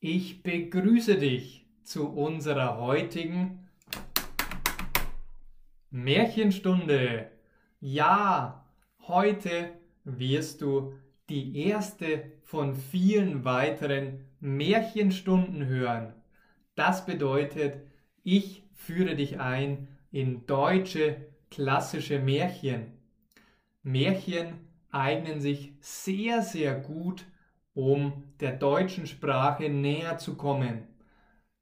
Ich begrüße dich zu unserer heutigen Märchenstunde. Ja, heute wirst du die erste von vielen weiteren Märchenstunden hören. Das bedeutet, ich führe dich ein in deutsche klassische Märchen. Märchen eignen sich sehr, sehr gut, um der deutschen Sprache näher zu kommen.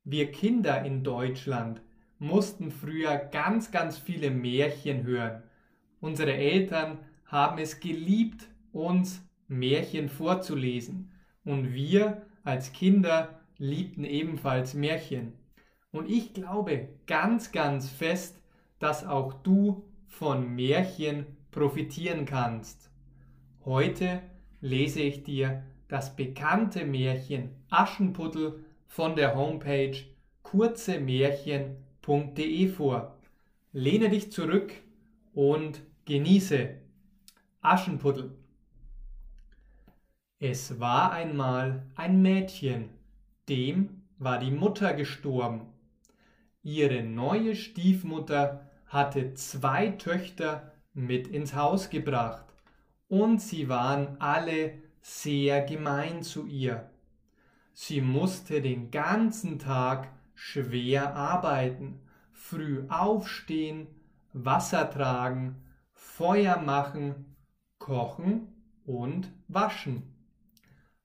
Wir Kinder in Deutschland mussten früher ganz, ganz viele Märchen hören. Unsere Eltern haben es geliebt, uns Märchen vorzulesen. Und wir als Kinder liebten ebenfalls Märchen. Und ich glaube ganz, ganz fest, dass auch du von Märchen profitieren kannst. Heute lese ich dir das bekannte Märchen Aschenputtel von der Homepage kurzemärchen.de vor. Lehne dich zurück und genieße Aschenputtel. Es war einmal ein Mädchen, dem war die Mutter gestorben. Ihre neue Stiefmutter hatte zwei Töchter mit ins Haus gebracht und sie waren alle sehr gemein zu ihr. Sie musste den ganzen Tag schwer arbeiten, früh aufstehen, Wasser tragen, Feuer machen, kochen und waschen.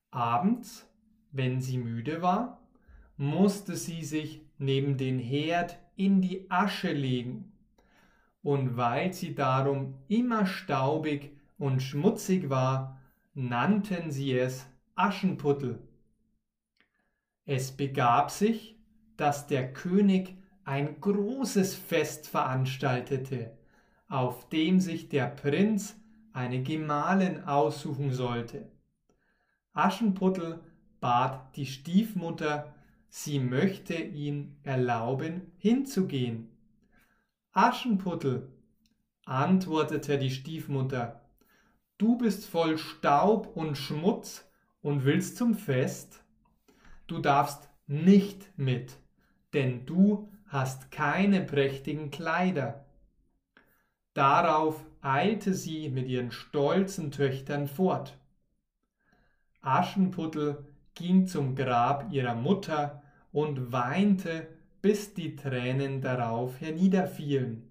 Abends, wenn sie müde war, musste sie sich neben den Herd in die Asche legen. Und weil sie darum immer staubig und schmutzig war, nannten sie es Aschenputtel. Es begab sich, dass der König ein großes Fest veranstaltete, auf dem sich der Prinz eine Gemahlin aussuchen sollte. Aschenputtel bat die Stiefmutter, sie möchte ihn erlauben, hinzugehen. Aschenputtel, antwortete die Stiefmutter, du bist voll Staub und Schmutz und willst zum Fest? Du darfst nicht mit, denn du hast keine prächtigen Kleider. Darauf eilte sie mit ihren stolzen Töchtern fort. Aschenputtel ging zum Grab ihrer Mutter und weinte, bis die Tränen darauf herniederfielen.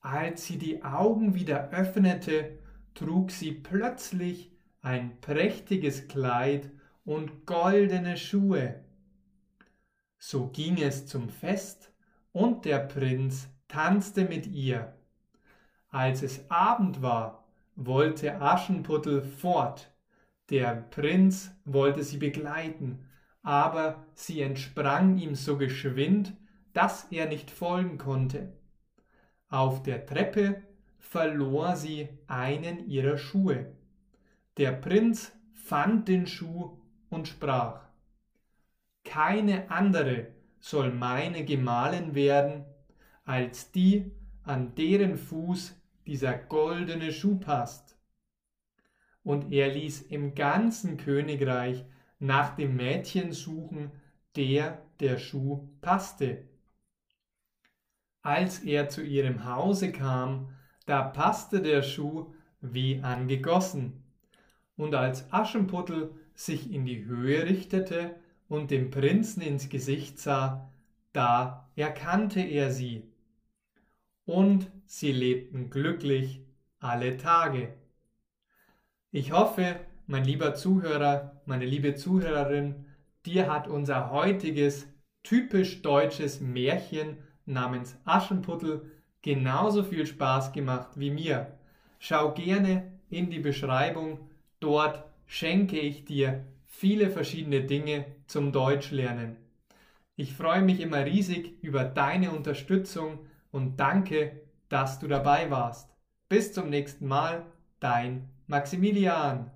Als sie die Augen wieder öffnete, trug sie plötzlich ein prächtiges Kleid und goldene Schuhe. So ging es zum Fest, und der Prinz tanzte mit ihr. Als es Abend war, wollte Aschenputtel fort, der Prinz wollte sie begleiten, aber sie entsprang ihm so geschwind, dass er nicht folgen konnte. Auf der Treppe verlor sie einen ihrer Schuhe. Der Prinz fand den Schuh und sprach Keine andere soll meine Gemahlin werden, als die, an deren Fuß dieser goldene Schuh passt und er ließ im ganzen Königreich nach dem Mädchen suchen, der der Schuh passte. Als er zu ihrem Hause kam, da passte der Schuh wie angegossen. Und als Aschenputtel sich in die Höhe richtete und dem Prinzen ins Gesicht sah, da erkannte er sie. Und sie lebten glücklich alle Tage. Ich hoffe, mein lieber Zuhörer, meine liebe Zuhörerin, dir hat unser heutiges typisch deutsches Märchen namens Aschenputtel genauso viel Spaß gemacht wie mir. Schau gerne in die Beschreibung, dort schenke ich dir viele verschiedene Dinge zum Deutschlernen. Ich freue mich immer riesig über deine Unterstützung und danke, dass du dabei warst. Bis zum nächsten Mal, dein Maximilian